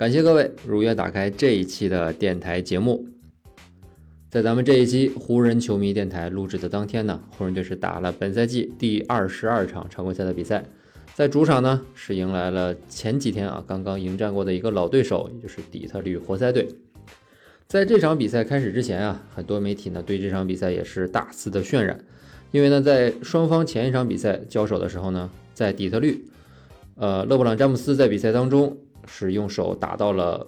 感谢各位如约打开这一期的电台节目。在咱们这一期湖人球迷电台录制的当天呢，湖人队是打了本赛季第二十二场常规赛的比赛，在主场呢是迎来了前几天啊刚刚迎战过的一个老对手，也就是底特律活塞队。在这场比赛开始之前啊，很多媒体呢对这场比赛也是大肆的渲染，因为呢在双方前一场比赛交手的时候呢，在底特律，呃勒布朗詹姆斯在比赛当中是用手打到了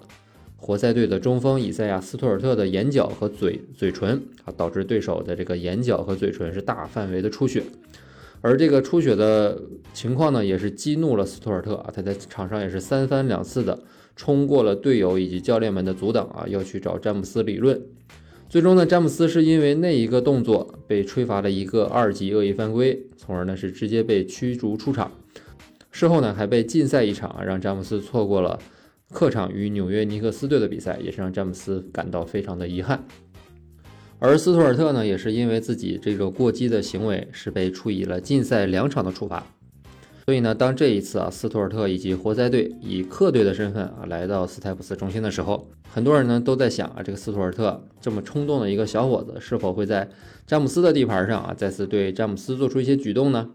活塞队的中锋以赛亚斯图尔特的眼角和嘴嘴唇啊，导致对手的这个眼角和嘴唇是大范围的出血，而这个出血的情况呢，也是激怒了斯图尔特啊，他在场上也是三番两次的。冲过了队友以及教练们的阻挡啊，要去找詹姆斯理论。最终呢，詹姆斯是因为那一个动作被吹罚了一个二级恶意犯规，从而呢是直接被驱逐出场。事后呢还被禁赛一场，让詹姆斯错过了客场与纽约尼克斯队的比赛，也是让詹姆斯感到非常的遗憾。而斯图尔特呢，也是因为自己这个过激的行为，是被处以了禁赛两场的处罚。所以呢，当这一次啊，斯图尔特以及活塞队以客队的身份啊来到斯台普斯中心的时候，很多人呢都在想啊，这个斯图尔特这么冲动的一个小伙子，是否会在詹姆斯的地盘上啊再次对詹姆斯做出一些举动呢？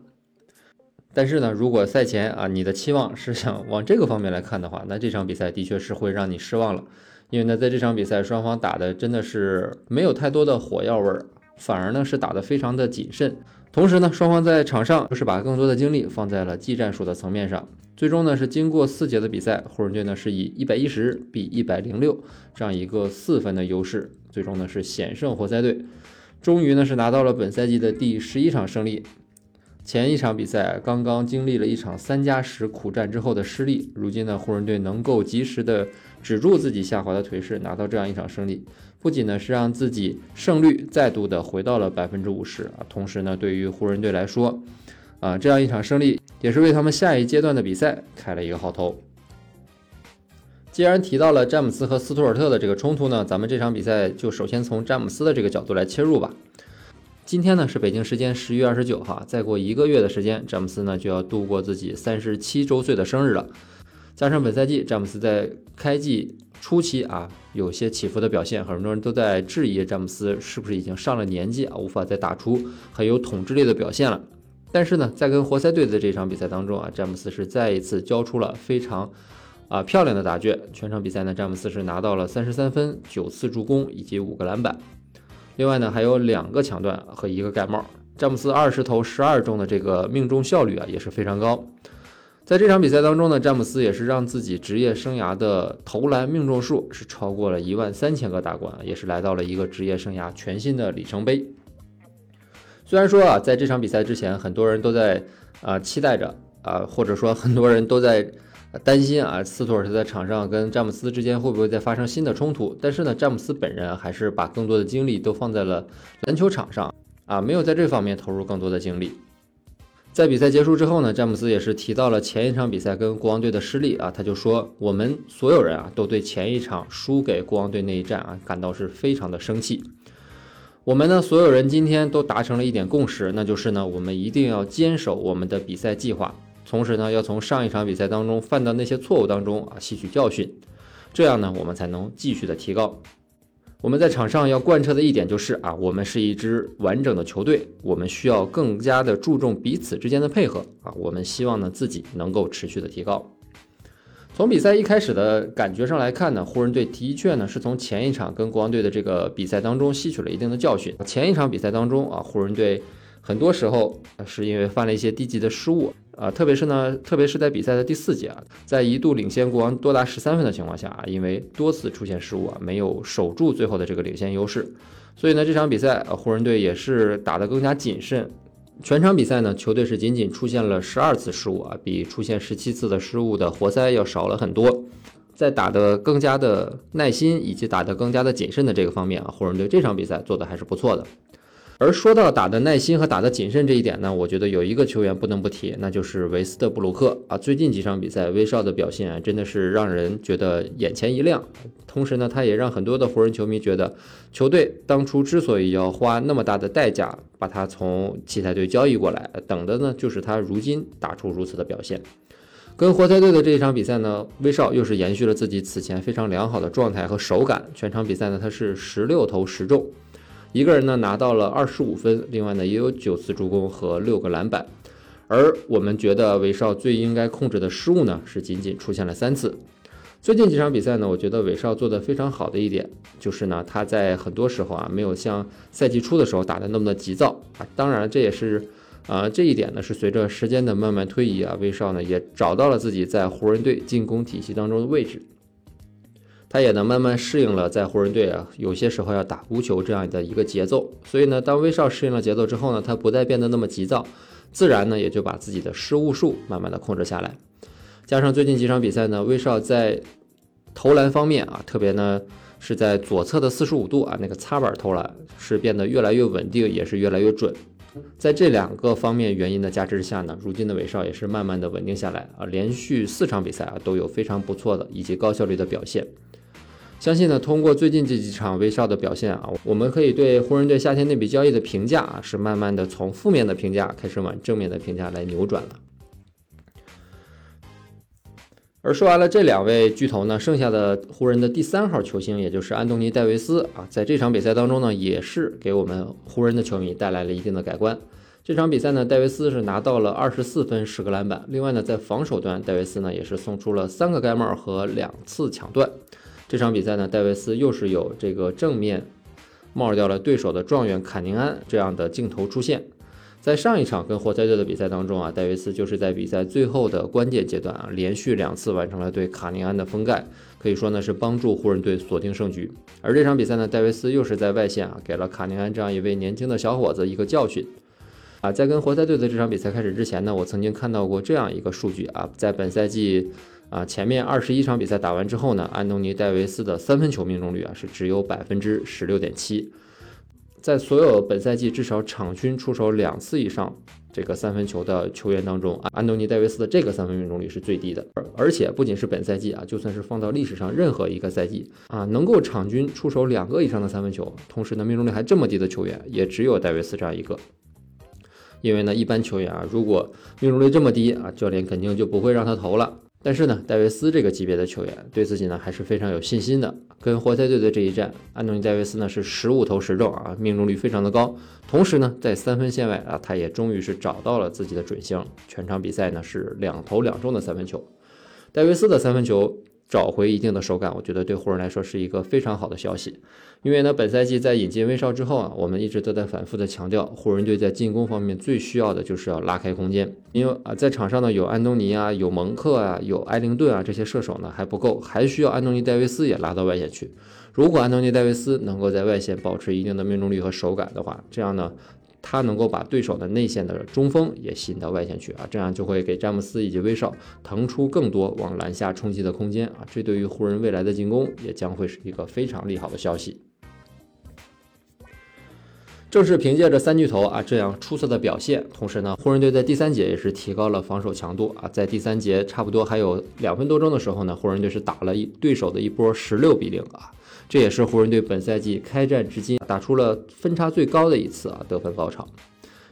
但是呢，如果赛前啊你的期望是想往这个方面来看的话，那这场比赛的确是会让你失望了，因为呢，在这场比赛双方打的真的是没有太多的火药味儿，反而呢是打得非常的谨慎。同时呢，双方在场上是把更多的精力放在了技战术的层面上。最终呢，是经过四节的比赛，湖人队呢是以一百一十比一百零六这样一个四分的优势，最终呢是险胜活塞队，终于呢是拿到了本赛季的第十一场胜利。前一场比赛刚刚经历了一场三加十苦战之后的失利，如今呢，湖人队能够及时的止住自己下滑的颓势，拿到这样一场胜利。不仅呢是让自己胜率再度的回到了百分之五十啊，同时呢对于湖人队来说，啊这样一场胜利也是为他们下一阶段的比赛开了一个好头。既然提到了詹姆斯和斯图尔特的这个冲突呢，咱们这场比赛就首先从詹姆斯的这个角度来切入吧。今天呢是北京时间十一月二十九号，再过一个月的时间，詹姆斯呢就要度过自己三十七周岁的生日了。加上本赛季詹姆斯在开季。初期啊，有些起伏的表现，很多人都在质疑詹姆斯是不是已经上了年纪啊，无法再打出很有统治力的表现了。但是呢，在跟活塞队的这场比赛当中啊，詹姆斯是再一次交出了非常啊漂亮的答卷。全场比赛呢，詹姆斯是拿到了三十三分、九次助攻以及五个篮板。另外呢，还有两个抢断和一个盖帽。詹姆斯二十投十二中的这个命中效率啊，也是非常高。在这场比赛当中呢，詹姆斯也是让自己职业生涯的投篮命中数是超过了一万三千个大关，也是来到了一个职业生涯全新的里程碑。虽然说啊，在这场比赛之前，很多人都在啊期待着啊，或者说很多人都在担心啊，斯图尔特在场上跟詹姆斯之间会不会再发生新的冲突？但是呢，詹姆斯本人还是把更多的精力都放在了篮球场上啊，没有在这方面投入更多的精力。在比赛结束之后呢，詹姆斯也是提到了前一场比赛跟国王队的失利啊，他就说我们所有人啊都对前一场输给国王队那一战啊感到是非常的生气。我们呢所有人今天都达成了一点共识，那就是呢我们一定要坚守我们的比赛计划，同时呢要从上一场比赛当中犯的那些错误当中啊吸取教训，这样呢我们才能继续的提高。我们在场上要贯彻的一点就是啊，我们是一支完整的球队，我们需要更加的注重彼此之间的配合啊。我们希望呢自己能够持续的提高。从比赛一开始的感觉上来看呢，湖人队的确呢是从前一场跟国王队的这个比赛当中吸取了一定的教训。前一场比赛当中啊，湖人队。很多时候是因为犯了一些低级的失误啊，特别是呢，特别是在比赛的第四节啊，在一度领先国王多达十三分的情况下啊，因为多次出现失误啊，没有守住最后的这个领先优势，所以呢，这场比赛湖人队也是打得更加谨慎。全场比赛呢，球队是仅仅出现了十二次失误啊，比出现十七次的失误的活塞要少了很多。在打得更加的耐心以及打得更加的谨慎的这个方面啊，湖人队这场比赛做的还是不错的。而说到打的耐心和打的谨慎这一点呢，我觉得有一个球员不能不提，那就是维斯特布鲁克啊。最近几场比赛，威少的表现真的是让人觉得眼前一亮。同时呢，他也让很多的湖人球迷觉得，球队当初之所以要花那么大的代价把他从奇才队交易过来，等的呢就是他如今打出如此的表现。跟活塞队的这一场比赛呢，威少又是延续了自己此前非常良好的状态和手感，全场比赛呢他是十六投十中。一个人呢拿到了二十五分，另外呢也有九次助攻和六个篮板，而我们觉得韦少最应该控制的失误呢是仅仅出现了三次。最近几场比赛呢，我觉得韦少做的非常好的一点就是呢他在很多时候啊没有像赛季初的时候打的那么的急躁啊，当然这也是啊这一点呢是随着时间的慢慢推移啊，韦少呢也找到了自己在湖人队进攻体系当中的位置。他也能慢慢适应了在湖人队啊，有些时候要打无球这样的一个节奏。所以呢，当威少适应了节奏之后呢，他不再变得那么急躁，自然呢也就把自己的失误数慢慢的控制下来。加上最近几场比赛呢，威少在投篮方面啊，特别呢是在左侧的四十五度啊那个擦板投篮是变得越来越稳定，也是越来越准。在这两个方面原因的加持之下呢，如今的韦少也是慢慢的稳定下来啊，连续四场比赛啊都有非常不错的以及高效率的表现。相信呢，通过最近这几场威少的表现啊，我们可以对湖人队夏天那笔交易的评价啊，是慢慢的从负面的评价开始往正面的评价来扭转了。而说完了这两位巨头呢，剩下的湖人的第三号球星，也就是安东尼戴维斯啊，在这场比赛当中呢，也是给我们湖人的球迷带来了一定的改观。这场比赛呢，戴维斯是拿到了二十四分、十个篮板。另外呢，在防守端，戴维斯呢也是送出了三个盖帽和两次抢断。这场比赛呢，戴维斯又是有这个正面冒掉了对手的状元卡宁安这样的镜头出现。在上一场跟活塞队的比赛当中啊，戴维斯就是在比赛最后的关键阶段啊，连续两次完成了对卡宁安的封盖，可以说呢是帮助湖人队锁定胜局。而这场比赛呢，戴维斯又是在外线啊，给了卡宁安这样一位年轻的小伙子一个教训。啊，在跟活塞队的这场比赛开始之前呢，我曾经看到过这样一个数据啊，在本赛季。啊，前面二十一场比赛打完之后呢，安东尼戴维斯的三分球命中率啊是只有百分之十六点七，在所有本赛季至少场均出手两次以上这个三分球的球员当中，安东尼戴维斯的这个三分命中率是最低的。而而且不仅是本赛季啊，就算是放到历史上任何一个赛季啊，能够场均出手两个以上的三分球，同时呢命中率还这么低的球员，也只有戴维斯这样一个。因为呢，一般球员啊，如果命中率这么低啊，教练肯定就不会让他投了。但是呢，戴维斯这个级别的球员对自己呢还是非常有信心的。跟活塞队的这一战，安东尼戴维斯呢是十五投十中啊，命中率非常的高。同时呢，在三分线外啊，他也终于是找到了自己的准星。全场比赛呢是两投两中的三分球。戴维斯的三分球。找回一定的手感，我觉得对湖人来说是一个非常好的消息。因为呢，本赛季在引进威少之后啊，我们一直都在反复的强调，湖人队在进攻方面最需要的就是要拉开空间。因为啊，在场上呢有安东尼啊，有蒙克啊，有埃灵顿啊这些射手呢还不够，还需要安东尼戴维斯也拉到外线去。如果安东尼戴维斯能够在外线保持一定的命中率和手感的话，这样呢。他能够把对手的内线的中锋也吸引到外线去啊，这样就会给詹姆斯以及威少腾出更多往篮下冲击的空间啊，这对于湖人未来的进攻也将会是一个非常利好的消息。正是凭借着三巨头啊这样出色的表现，同时呢，湖人队在第三节也是提高了防守强度啊，在第三节差不多还有两分多钟的时候呢，湖人队是打了一对手的一波十六比零啊。这也是湖人队本赛季开战至今打出了分差最高的一次啊得分高潮，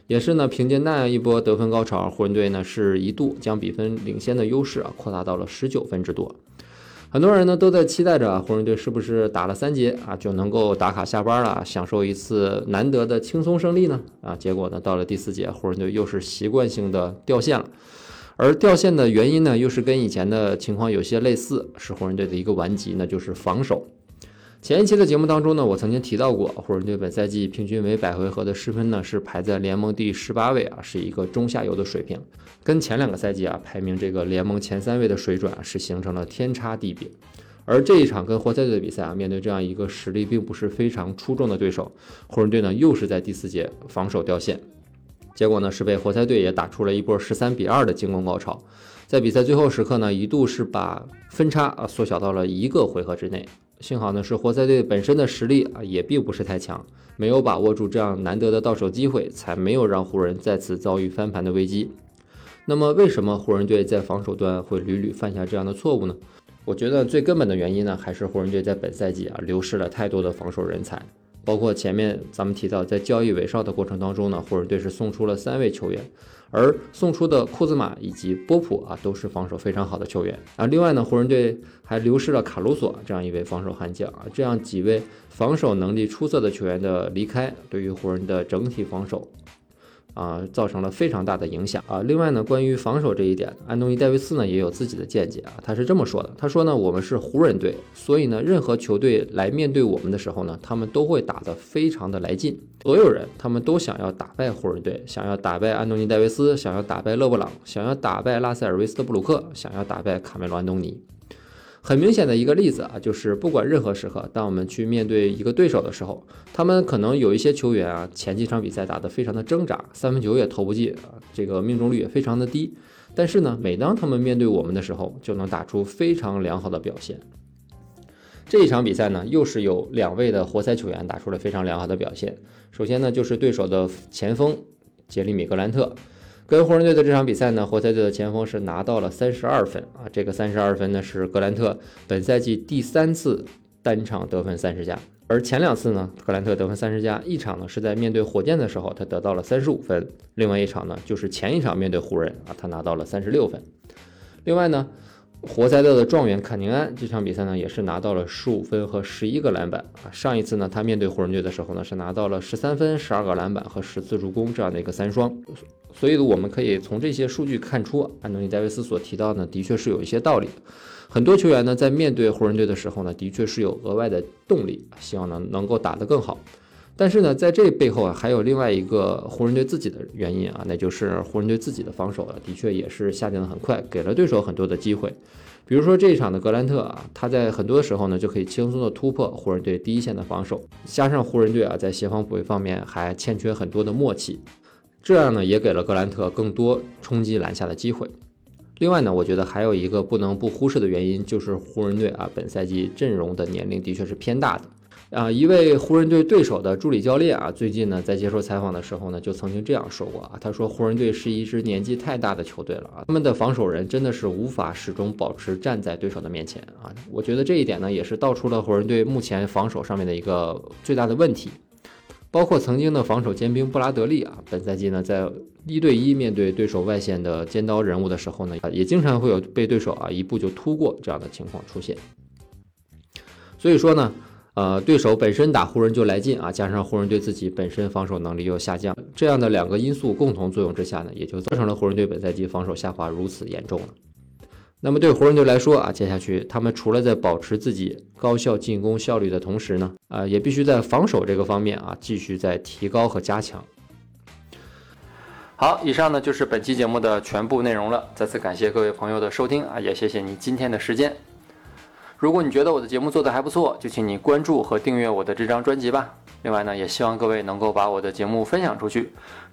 也是呢凭借那样一波得分高潮，湖人队呢是一度将比分领先的优势啊扩大到了十九分之多。很多人呢都在期待着湖人队是不是打了三节啊就能够打卡下班了，享受一次难得的轻松胜利呢？啊，结果呢到了第四节，湖人队又是习惯性的掉线了，而掉线的原因呢又是跟以前的情况有些类似，是湖人队的一个顽疾，那就是防守。前一期的节目当中呢，我曾经提到过，湖人队本赛季平均每百回合的失分呢是排在联盟第十八位啊，是一个中下游的水平，跟前两个赛季啊排名这个联盟前三位的水准啊是形成了天差地别。而这一场跟活塞队的比赛啊，面对这样一个实力并不是非常出众的对手，湖人队呢又是在第四节防守掉线，结果呢是被活塞队也打出了一波十三比二的进攻高潮。在比赛最后时刻呢，一度是把分差啊缩小到了一个回合之内。幸好呢，是活塞队本身的实力啊也并不是太强，没有把握住这样难得的到手机会，才没有让湖人再次遭遇翻盘的危机。那么，为什么湖人队在防守端会屡屡犯下这样的错误呢？我觉得最根本的原因呢，还是湖人队在本赛季啊流失了太多的防守人才。包括前面咱们提到，在交易尾哨的过程当中呢，湖人队是送出了三位球员，而送出的库兹马以及波普啊，都是防守非常好的球员啊。另外呢，湖人队还流失了卡鲁索这样一位防守悍将啊，这样几位防守能力出色的球员的离开，对于湖人的整体防守。啊，造成了非常大的影响啊。另外呢，关于防守这一点，安东尼戴维斯呢也有自己的见解啊。他是这么说的：他说呢，我们是湖人队，所以呢，任何球队来面对我们的时候呢，他们都会打得非常的来劲。所有人他们都想要打败湖人队，想要打败安东尼戴维斯，想要打败勒布朗，想要打败拉塞尔维斯特布鲁克，想要打败卡梅罗安东尼。很明显的一个例子啊，就是不管任何时刻，当我们去面对一个对手的时候，他们可能有一些球员啊，前几场比赛打得非常的挣扎，三分球也投不进啊，这个命中率也非常的低。但是呢，每当他们面对我们的时候，就能打出非常良好的表现。这一场比赛呢，又是有两位的活塞球员打出了非常良好的表现。首先呢，就是对手的前锋杰里米格兰特。跟湖人队的这场比赛呢，活塞队的前锋是拿到了三十二分啊，这个三十二分呢是格兰特本赛季第三次单场得分三十加，而前两次呢，格兰特得分三十加，一场呢是在面对火箭的时候他得到了三十五分，另外一场呢就是前一场面对湖人啊，他拿到了三十六分。另外呢，活塞队的状元坎宁安这场比赛呢也是拿到了十五分和十一个篮板啊，上一次呢他面对湖人队的时候呢是拿到了十三分、十二个篮板和十次助攻这样的一个三双。所以，我们可以从这些数据看出，安东尼·戴维斯所提到呢，的确是有一些道理。很多球员呢，在面对湖人队的时候呢，的确是有额外的动力，希望呢能够打得更好。但是呢，在这背后啊，还有另外一个湖人队自己的原因啊，那就是湖人队自己的防守啊，的确也是下降的很快，给了对手很多的机会。比如说这一场的格兰特啊，他在很多时候呢，就可以轻松的突破湖人队第一线的防守，加上湖人队啊，在协防补位方面还欠缺很多的默契。这样呢，也给了格兰特更多冲击篮下的机会。另外呢，我觉得还有一个不能不忽视的原因，就是湖人队啊，本赛季阵容的年龄的确是偏大的啊。一位湖人队对手的助理教练啊，最近呢在接受采访的时候呢，就曾经这样说过啊，他说湖人队是一支年纪太大的球队了啊，他们的防守人真的是无法始终保持站在对手的面前啊。我觉得这一点呢，也是道出了湖人队目前防守上面的一个最大的问题。包括曾经的防守尖兵布拉德利啊，本赛季呢在一对一面对对手外线的尖刀人物的时候呢，也经常会有被对手啊一步就突过这样的情况出现。所以说呢，呃，对手本身打湖人就来劲啊，加上湖人队自己本身防守能力又下降，这样的两个因素共同作用之下呢，也就造成了湖人队本赛季防守下滑如此严重了。那么对湖人队来说啊，接下去他们除了在保持自己高效进攻效率的同时呢，啊，也必须在防守这个方面啊，继续在提高和加强。好，以上呢就是本期节目的全部内容了。再次感谢各位朋友的收听啊，也谢谢你今天的时间。如果你觉得我的节目做得还不错，就请你关注和订阅我的这张专辑吧。另外呢，也希望各位能够把我的节目分享出去，